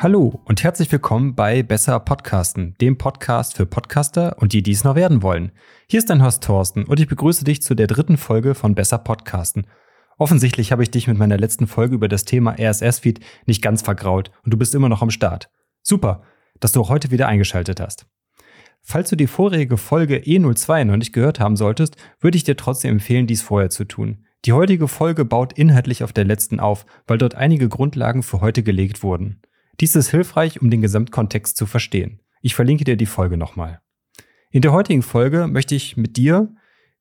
Hallo und herzlich willkommen bei Besser Podcasten, dem Podcast für Podcaster und die, die es noch werden wollen. Hier ist dein Host Thorsten und ich begrüße dich zu der dritten Folge von Besser Podcasten. Offensichtlich habe ich dich mit meiner letzten Folge über das Thema RSS-Feed nicht ganz vergraut und du bist immer noch am Start. Super, dass du auch heute wieder eingeschaltet hast. Falls du die vorherige Folge E02 noch nicht gehört haben solltest, würde ich dir trotzdem empfehlen, dies vorher zu tun. Die heutige Folge baut inhaltlich auf der letzten auf, weil dort einige Grundlagen für heute gelegt wurden. Dies ist hilfreich, um den Gesamtkontext zu verstehen. Ich verlinke dir die Folge nochmal. In der heutigen Folge möchte ich mit dir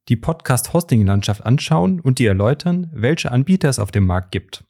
die Podcast-Hosting-Landschaft anschauen und dir erläutern, welche Anbieter es auf dem Markt gibt.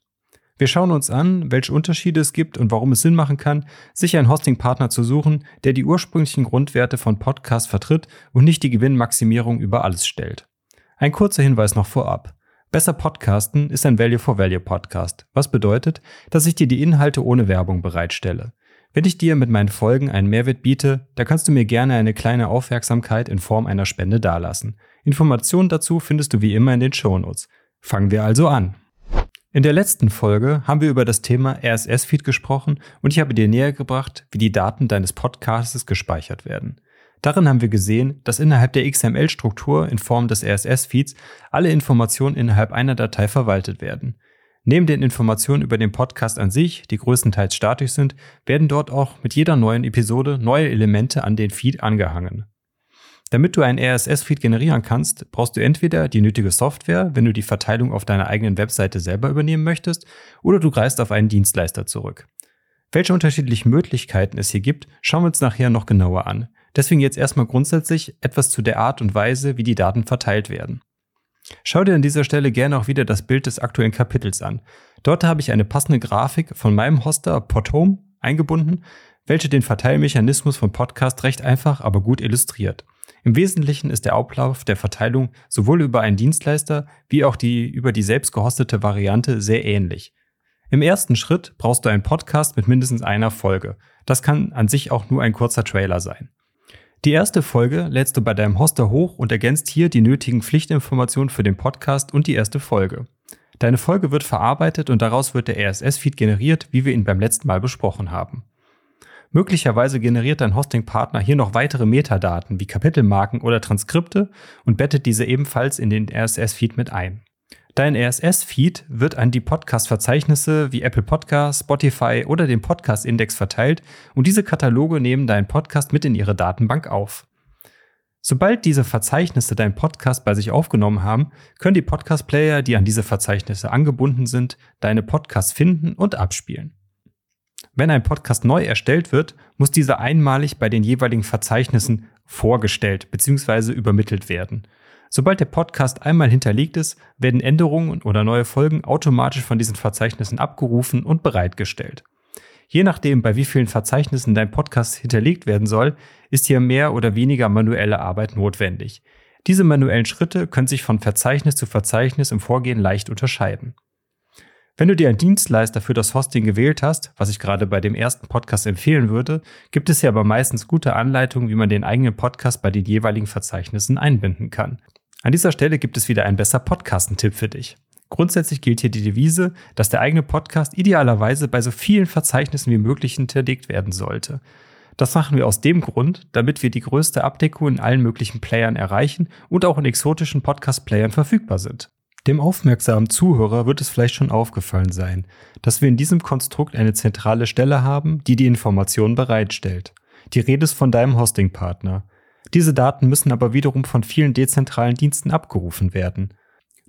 Wir schauen uns an, welche Unterschiede es gibt und warum es Sinn machen kann, sich einen Hosting-Partner zu suchen, der die ursprünglichen Grundwerte von Podcasts vertritt und nicht die Gewinnmaximierung über alles stellt. Ein kurzer Hinweis noch vorab. Besser Podcasten ist ein Value for Value Podcast, was bedeutet, dass ich dir die Inhalte ohne Werbung bereitstelle. Wenn ich dir mit meinen Folgen einen Mehrwert biete, da kannst du mir gerne eine kleine Aufmerksamkeit in Form einer Spende dalassen. Informationen dazu findest du wie immer in den Shownotes. Fangen wir also an. In der letzten Folge haben wir über das Thema RSS-Feed gesprochen und ich habe dir näher gebracht, wie die Daten deines Podcasts gespeichert werden. Darin haben wir gesehen, dass innerhalb der XML-Struktur in Form des RSS-Feeds alle Informationen innerhalb einer Datei verwaltet werden. Neben den Informationen über den Podcast an sich, die größtenteils statisch sind, werden dort auch mit jeder neuen Episode neue Elemente an den Feed angehangen. Damit du einen RSS-Feed generieren kannst, brauchst du entweder die nötige Software, wenn du die Verteilung auf deiner eigenen Webseite selber übernehmen möchtest, oder du greifst auf einen Dienstleister zurück. Welche unterschiedlichen Möglichkeiten es hier gibt, schauen wir uns nachher noch genauer an. Deswegen jetzt erstmal grundsätzlich etwas zu der Art und Weise, wie die Daten verteilt werden. Schau dir an dieser Stelle gerne auch wieder das Bild des aktuellen Kapitels an. Dort habe ich eine passende Grafik von meinem Hoster Podhome eingebunden, welche den Verteilmechanismus von Podcast recht einfach, aber gut illustriert. Im Wesentlichen ist der Ablauf der Verteilung sowohl über einen Dienstleister wie auch die über die selbst gehostete Variante sehr ähnlich. Im ersten Schritt brauchst du einen Podcast mit mindestens einer Folge. Das kann an sich auch nur ein kurzer Trailer sein. Die erste Folge lädst du bei deinem Hoster hoch und ergänzt hier die nötigen Pflichtinformationen für den Podcast und die erste Folge. Deine Folge wird verarbeitet und daraus wird der RSS-Feed generiert, wie wir ihn beim letzten Mal besprochen haben. Möglicherweise generiert dein Hosting-Partner hier noch weitere Metadaten wie Kapitelmarken oder Transkripte und bettet diese ebenfalls in den RSS-Feed mit ein. Dein RSS-Feed wird an die Podcast-Verzeichnisse wie Apple Podcasts, Spotify oder den Podcast-Index verteilt und diese Kataloge nehmen deinen Podcast mit in ihre Datenbank auf. Sobald diese Verzeichnisse deinen Podcast bei sich aufgenommen haben, können die Podcast-Player, die an diese Verzeichnisse angebunden sind, deine Podcasts finden und abspielen. Wenn ein Podcast neu erstellt wird, muss dieser einmalig bei den jeweiligen Verzeichnissen vorgestellt bzw. übermittelt werden. Sobald der Podcast einmal hinterlegt ist, werden Änderungen oder neue Folgen automatisch von diesen Verzeichnissen abgerufen und bereitgestellt. Je nachdem, bei wie vielen Verzeichnissen dein Podcast hinterlegt werden soll, ist hier mehr oder weniger manuelle Arbeit notwendig. Diese manuellen Schritte können sich von Verzeichnis zu Verzeichnis im Vorgehen leicht unterscheiden. Wenn du dir einen Dienstleister für das Hosting gewählt hast, was ich gerade bei dem ersten Podcast empfehlen würde, gibt es ja aber meistens gute Anleitungen, wie man den eigenen Podcast bei den jeweiligen Verzeichnissen einbinden kann. An dieser Stelle gibt es wieder einen besser Podcasten-Tipp für dich. Grundsätzlich gilt hier die Devise, dass der eigene Podcast idealerweise bei so vielen Verzeichnissen wie möglich hinterlegt werden sollte. Das machen wir aus dem Grund, damit wir die größte Abdeckung in allen möglichen Playern erreichen und auch in exotischen Podcast-Playern verfügbar sind. Dem aufmerksamen Zuhörer wird es vielleicht schon aufgefallen sein, dass wir in diesem Konstrukt eine zentrale Stelle haben, die die Informationen bereitstellt. Die Rede ist von deinem Hosting-Partner. Diese Daten müssen aber wiederum von vielen dezentralen Diensten abgerufen werden.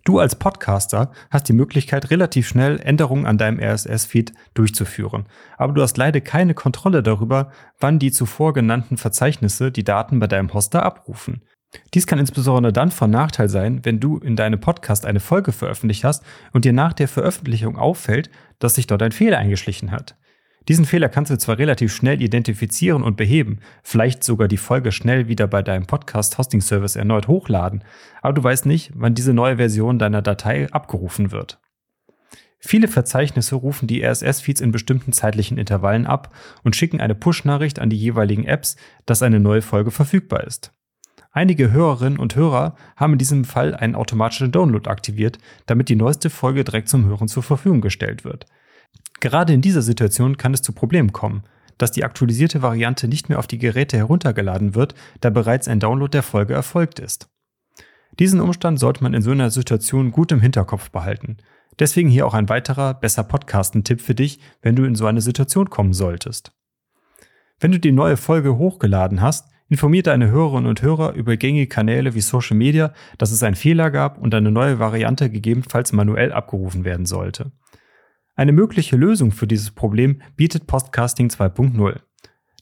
Du als Podcaster hast die Möglichkeit, relativ schnell Änderungen an deinem RSS-Feed durchzuführen, aber du hast leider keine Kontrolle darüber, wann die zuvor genannten Verzeichnisse die Daten bei deinem Hoster abrufen. Dies kann insbesondere dann von Nachteil sein, wenn du in deinem Podcast eine Folge veröffentlicht hast und dir nach der Veröffentlichung auffällt, dass sich dort ein Fehler eingeschlichen hat. Diesen Fehler kannst du zwar relativ schnell identifizieren und beheben, vielleicht sogar die Folge schnell wieder bei deinem Podcast-Hosting-Service erneut hochladen, aber du weißt nicht, wann diese neue Version deiner Datei abgerufen wird. Viele Verzeichnisse rufen die RSS-Feeds in bestimmten zeitlichen Intervallen ab und schicken eine Push-Nachricht an die jeweiligen Apps, dass eine neue Folge verfügbar ist. Einige Hörerinnen und Hörer haben in diesem Fall einen automatischen Download aktiviert, damit die neueste Folge direkt zum Hören zur Verfügung gestellt wird. Gerade in dieser Situation kann es zu Problemen kommen, dass die aktualisierte Variante nicht mehr auf die Geräte heruntergeladen wird, da bereits ein Download der Folge erfolgt ist. Diesen Umstand sollte man in so einer Situation gut im Hinterkopf behalten. Deswegen hier auch ein weiterer besser Podcasten-Tipp für dich, wenn du in so eine Situation kommen solltest. Wenn du die neue Folge hochgeladen hast, informiert deine Hörerinnen und Hörer über gängige Kanäle wie Social Media, dass es einen Fehler gab und eine neue Variante gegebenenfalls manuell abgerufen werden sollte. Eine mögliche Lösung für dieses Problem bietet Podcasting 2.0.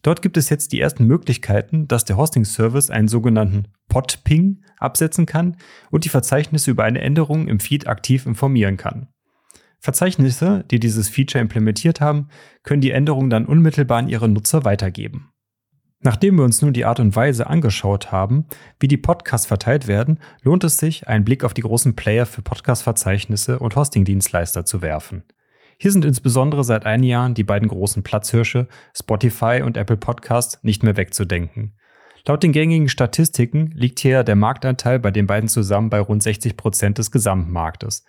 Dort gibt es jetzt die ersten Möglichkeiten, dass der Hosting-Service einen sogenannten Podping absetzen kann und die Verzeichnisse über eine Änderung im Feed aktiv informieren kann. Verzeichnisse, die dieses Feature implementiert haben, können die Änderung dann unmittelbar an ihre Nutzer weitergeben. Nachdem wir uns nun die Art und Weise angeschaut haben, wie die Podcasts verteilt werden, lohnt es sich, einen Blick auf die großen Player für Podcast-Verzeichnisse und Hosting-Dienstleister zu werfen. Hier sind insbesondere seit einigen Jahren die beiden großen Platzhirsche Spotify und Apple Podcasts nicht mehr wegzudenken. Laut den gängigen Statistiken liegt hier der Marktanteil bei den beiden zusammen bei rund 60 Prozent des Gesamtmarktes.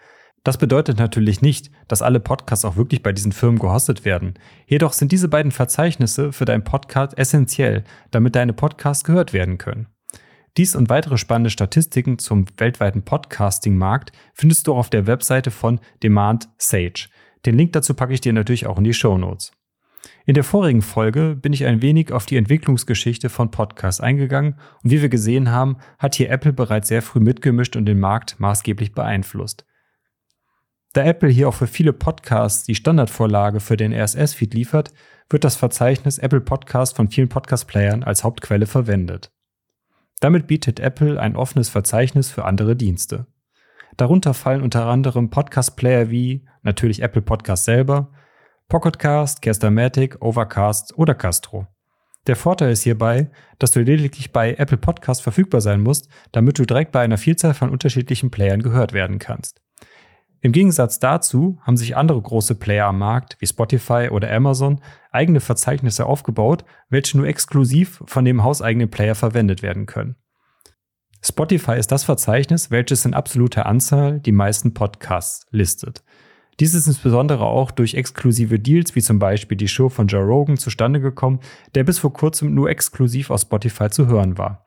Das bedeutet natürlich nicht, dass alle Podcasts auch wirklich bei diesen Firmen gehostet werden. Jedoch sind diese beiden Verzeichnisse für deinen Podcast essentiell, damit deine Podcasts gehört werden können. Dies und weitere spannende Statistiken zum weltweiten Podcasting-Markt findest du auf der Webseite von Demand Sage. Den Link dazu packe ich dir natürlich auch in die Show Notes. In der vorigen Folge bin ich ein wenig auf die Entwicklungsgeschichte von Podcasts eingegangen und wie wir gesehen haben, hat hier Apple bereits sehr früh mitgemischt und den Markt maßgeblich beeinflusst. Da Apple hier auch für viele Podcasts die Standardvorlage für den RSS-Feed liefert, wird das Verzeichnis Apple Podcast von vielen Podcast-Playern als Hauptquelle verwendet. Damit bietet Apple ein offenes Verzeichnis für andere Dienste. Darunter fallen unter anderem Podcast-Player wie natürlich Apple Podcast selber, Pocketcast, Castamatic, Overcast oder Castro. Der Vorteil ist hierbei, dass du lediglich bei Apple Podcast verfügbar sein musst, damit du direkt bei einer Vielzahl von unterschiedlichen Playern gehört werden kannst. Im Gegensatz dazu haben sich andere große Player am Markt, wie Spotify oder Amazon, eigene Verzeichnisse aufgebaut, welche nur exklusiv von dem hauseigenen Player verwendet werden können. Spotify ist das Verzeichnis, welches in absoluter Anzahl die meisten Podcasts listet. Dies ist insbesondere auch durch exklusive Deals wie zum Beispiel die Show von Joe Rogan zustande gekommen, der bis vor kurzem nur exklusiv auf Spotify zu hören war.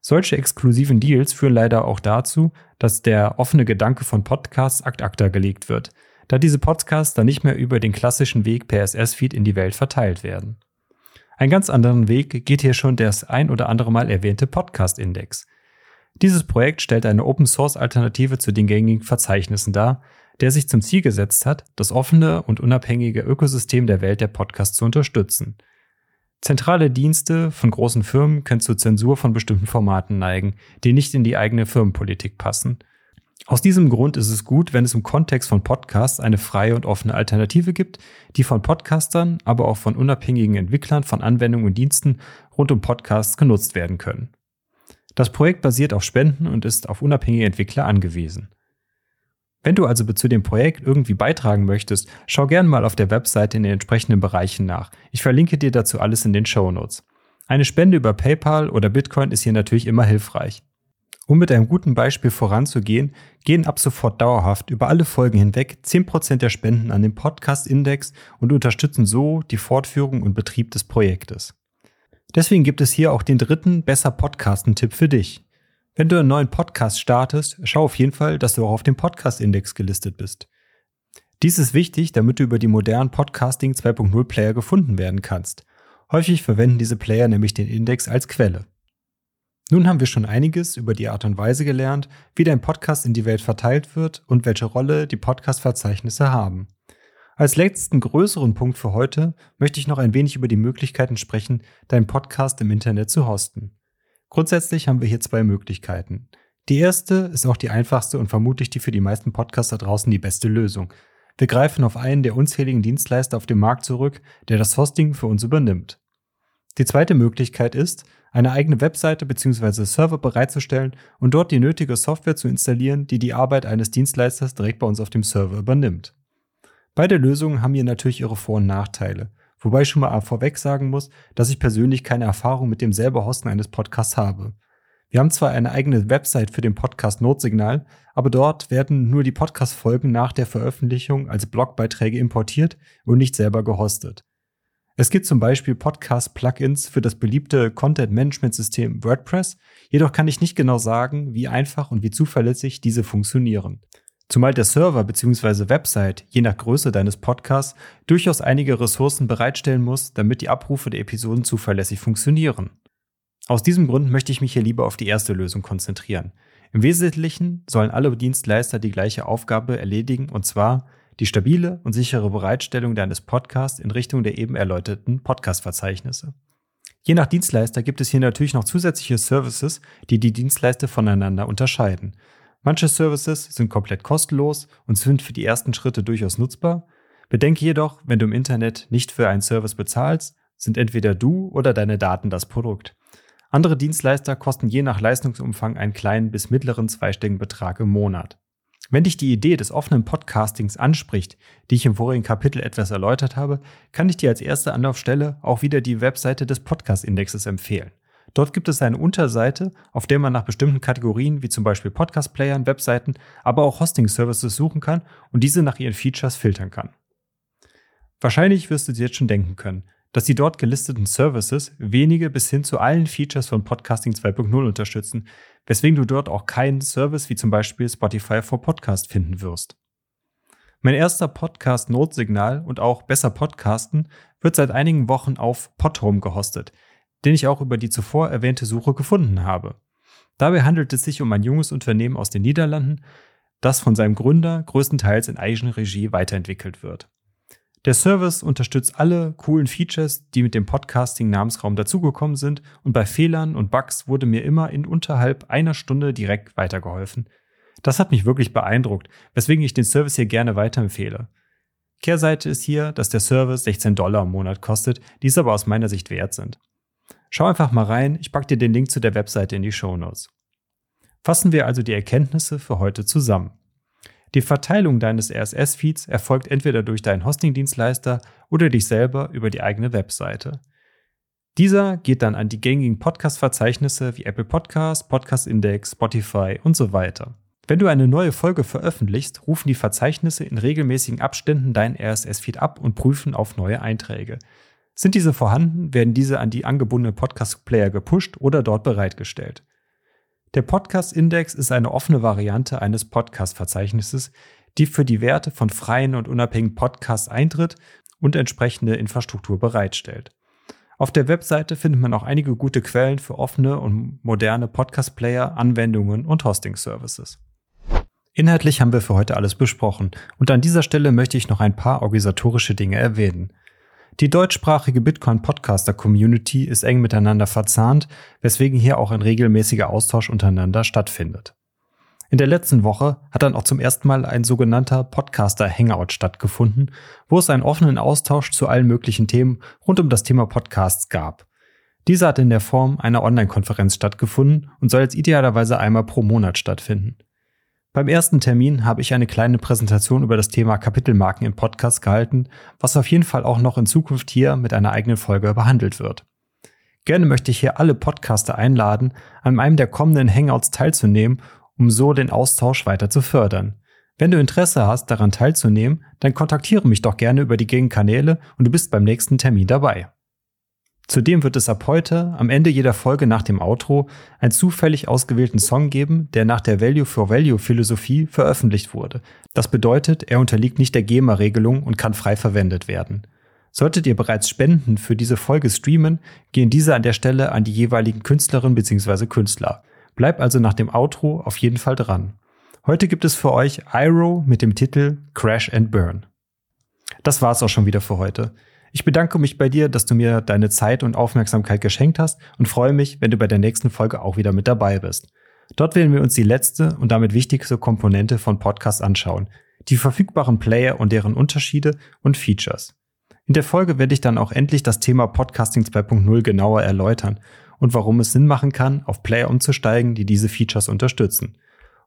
Solche exklusiven Deals führen leider auch dazu, dass der offene Gedanke von Podcasts akt acta gelegt wird, da diese Podcasts dann nicht mehr über den klassischen Weg per SS-Feed in die Welt verteilt werden. Ein ganz anderen Weg geht hier schon das ein oder andere Mal erwähnte Podcast-Index. Dieses Projekt stellt eine Open-Source-Alternative zu den gängigen Verzeichnissen dar, der sich zum Ziel gesetzt hat, das offene und unabhängige Ökosystem der Welt der Podcasts zu unterstützen. Zentrale Dienste von großen Firmen können zur Zensur von bestimmten Formaten neigen, die nicht in die eigene Firmenpolitik passen. Aus diesem Grund ist es gut, wenn es im Kontext von Podcasts eine freie und offene Alternative gibt, die von Podcastern, aber auch von unabhängigen Entwicklern von Anwendungen und Diensten rund um Podcasts genutzt werden können. Das Projekt basiert auf Spenden und ist auf unabhängige Entwickler angewiesen. Wenn du also zu dem Projekt irgendwie beitragen möchtest, schau gerne mal auf der Webseite in den entsprechenden Bereichen nach. Ich verlinke dir dazu alles in den Show Notes. Eine Spende über PayPal oder Bitcoin ist hier natürlich immer hilfreich. Um mit einem guten Beispiel voranzugehen, gehen ab sofort dauerhaft über alle Folgen hinweg 10% der Spenden an den Podcast-Index und unterstützen so die Fortführung und Betrieb des Projektes. Deswegen gibt es hier auch den dritten Besser Podcasten-Tipp für dich. Wenn du einen neuen Podcast startest, schau auf jeden Fall, dass du auch auf dem Podcast-Index gelistet bist. Dies ist wichtig, damit du über die modernen Podcasting 2.0 Player gefunden werden kannst. Häufig verwenden diese Player nämlich den Index als Quelle. Nun haben wir schon einiges über die Art und Weise gelernt, wie dein Podcast in die Welt verteilt wird und welche Rolle die Podcast-Verzeichnisse haben. Als letzten größeren Punkt für heute möchte ich noch ein wenig über die Möglichkeiten sprechen, deinen Podcast im Internet zu hosten. Grundsätzlich haben wir hier zwei Möglichkeiten. Die erste ist auch die einfachste und vermutlich die für die meisten Podcaster draußen die beste Lösung. Wir greifen auf einen der unzähligen Dienstleister auf dem Markt zurück, der das Hosting für uns übernimmt. Die zweite Möglichkeit ist, eine eigene Webseite bzw. Server bereitzustellen und dort die nötige Software zu installieren, die die Arbeit eines Dienstleisters direkt bei uns auf dem Server übernimmt. Beide Lösungen haben hier natürlich ihre Vor- und Nachteile. Wobei ich schon mal vorweg sagen muss, dass ich persönlich keine Erfahrung mit dem selber Hosten eines Podcasts habe. Wir haben zwar eine eigene Website für den Podcast Notsignal, aber dort werden nur die Podcast-Folgen nach der Veröffentlichung als Blogbeiträge importiert und nicht selber gehostet. Es gibt zum Beispiel Podcast-Plugins für das beliebte Content-Management-System WordPress, jedoch kann ich nicht genau sagen, wie einfach und wie zuverlässig diese funktionieren. Zumal der Server bzw. Website, je nach Größe deines Podcasts, durchaus einige Ressourcen bereitstellen muss, damit die Abrufe der Episoden zuverlässig funktionieren. Aus diesem Grund möchte ich mich hier lieber auf die erste Lösung konzentrieren. Im Wesentlichen sollen alle Dienstleister die gleiche Aufgabe erledigen, und zwar die stabile und sichere Bereitstellung deines Podcasts in Richtung der eben erläuterten Podcast-Verzeichnisse. Je nach Dienstleister gibt es hier natürlich noch zusätzliche Services, die die Dienstleister voneinander unterscheiden. Manche Services sind komplett kostenlos und sind für die ersten Schritte durchaus nutzbar. Bedenke jedoch, wenn du im Internet nicht für einen Service bezahlst, sind entweder du oder deine Daten das Produkt. Andere Dienstleister kosten je nach Leistungsumfang einen kleinen bis mittleren zweistelligen Betrag im Monat. Wenn dich die Idee des offenen Podcastings anspricht, die ich im vorigen Kapitel etwas erläutert habe, kann ich dir als erste Anlaufstelle auch wieder die Webseite des Podcast-Indexes empfehlen. Dort gibt es eine Unterseite, auf der man nach bestimmten Kategorien wie zum Beispiel Podcast-Playern, Webseiten, aber auch Hosting-Services suchen kann und diese nach ihren Features filtern kann. Wahrscheinlich wirst du dir jetzt schon denken können, dass die dort gelisteten Services wenige bis hin zu allen Features von Podcasting 2.0 unterstützen, weswegen du dort auch keinen Service wie zum Beispiel Spotify for Podcast finden wirst. Mein erster Podcast Notsignal und auch Besser Podcasten wird seit einigen Wochen auf Podhome gehostet, den ich auch über die zuvor erwähnte Suche gefunden habe. Dabei handelt es sich um ein junges Unternehmen aus den Niederlanden, das von seinem Gründer größtenteils in Eigenregie weiterentwickelt wird. Der Service unterstützt alle coolen Features, die mit dem Podcasting-Namensraum dazugekommen sind und bei Fehlern und Bugs wurde mir immer in unterhalb einer Stunde direkt weitergeholfen. Das hat mich wirklich beeindruckt, weswegen ich den Service hier gerne weiterempfehle. Kehrseite ist hier, dass der Service 16 Dollar im Monat kostet, die es aber aus meiner Sicht wert sind. Schau einfach mal rein, ich packe dir den Link zu der Webseite in die Show Notes. Fassen wir also die Erkenntnisse für heute zusammen. Die Verteilung deines RSS-Feeds erfolgt entweder durch deinen Hosting-Dienstleister oder dich selber über die eigene Webseite. Dieser geht dann an die gängigen Podcast-Verzeichnisse wie Apple Podcasts, Podcast Index, Spotify und so weiter. Wenn du eine neue Folge veröffentlichst, rufen die Verzeichnisse in regelmäßigen Abständen deinen RSS-Feed ab und prüfen auf neue Einträge. Sind diese vorhanden, werden diese an die angebundenen Podcast-Player gepusht oder dort bereitgestellt. Der Podcast-Index ist eine offene Variante eines Podcast-Verzeichnisses, die für die Werte von freien und unabhängigen Podcasts eintritt und entsprechende Infrastruktur bereitstellt. Auf der Webseite findet man auch einige gute Quellen für offene und moderne Podcast-Player, Anwendungen und Hosting-Services. Inhaltlich haben wir für heute alles besprochen und an dieser Stelle möchte ich noch ein paar organisatorische Dinge erwähnen. Die deutschsprachige Bitcoin-Podcaster-Community ist eng miteinander verzahnt, weswegen hier auch ein regelmäßiger Austausch untereinander stattfindet. In der letzten Woche hat dann auch zum ersten Mal ein sogenannter Podcaster-Hangout stattgefunden, wo es einen offenen Austausch zu allen möglichen Themen rund um das Thema Podcasts gab. Dieser hat in der Form einer Online-Konferenz stattgefunden und soll jetzt idealerweise einmal pro Monat stattfinden. Beim ersten Termin habe ich eine kleine Präsentation über das Thema Kapitelmarken im Podcast gehalten, was auf jeden Fall auch noch in Zukunft hier mit einer eigenen Folge behandelt wird. Gerne möchte ich hier alle Podcaster einladen, an einem der kommenden Hangouts teilzunehmen, um so den Austausch weiter zu fördern. Wenn du Interesse hast, daran teilzunehmen, dann kontaktiere mich doch gerne über die Gegenkanäle und du bist beim nächsten Termin dabei. Zudem wird es ab heute, am Ende jeder Folge nach dem Outro, einen zufällig ausgewählten Song geben, der nach der Value for Value Philosophie veröffentlicht wurde. Das bedeutet, er unterliegt nicht der GEMA-Regelung und kann frei verwendet werden. Solltet ihr bereits Spenden für diese Folge streamen, gehen diese an der Stelle an die jeweiligen Künstlerinnen bzw. Künstler. Bleibt also nach dem Outro auf jeden Fall dran. Heute gibt es für euch Iro mit dem Titel Crash and Burn. Das war's auch schon wieder für heute. Ich bedanke mich bei dir, dass du mir deine Zeit und Aufmerksamkeit geschenkt hast und freue mich, wenn du bei der nächsten Folge auch wieder mit dabei bist. Dort werden wir uns die letzte und damit wichtigste Komponente von Podcasts anschauen, die verfügbaren Player und deren Unterschiede und Features. In der Folge werde ich dann auch endlich das Thema Podcasting 2.0 genauer erläutern und warum es Sinn machen kann, auf Player umzusteigen, die diese Features unterstützen.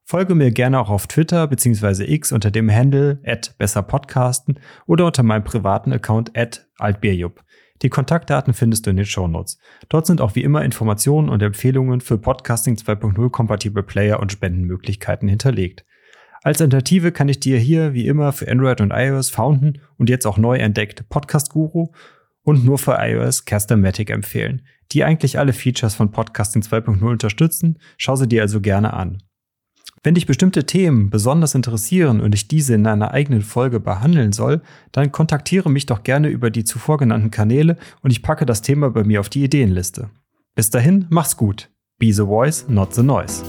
Folge mir gerne auch auf Twitter bzw. X unter dem Handle besserpodcasten oder unter meinem privaten Account altbierjupp. Die Kontaktdaten findest du in den Shownotes. Dort sind auch wie immer Informationen und Empfehlungen für Podcasting 2.0 kompatible Player und Spendenmöglichkeiten hinterlegt. Als Alternative kann ich dir hier wie immer für Android und iOS founden und jetzt auch neu entdeckt Podcast Guru und nur für iOS Castomatic empfehlen, die eigentlich alle Features von Podcasting 2.0 unterstützen. Schau sie dir also gerne an. Wenn dich bestimmte Themen besonders interessieren und ich diese in einer eigenen Folge behandeln soll, dann kontaktiere mich doch gerne über die zuvor genannten Kanäle und ich packe das Thema bei mir auf die Ideenliste. Bis dahin, mach's gut. Be the voice, not the noise.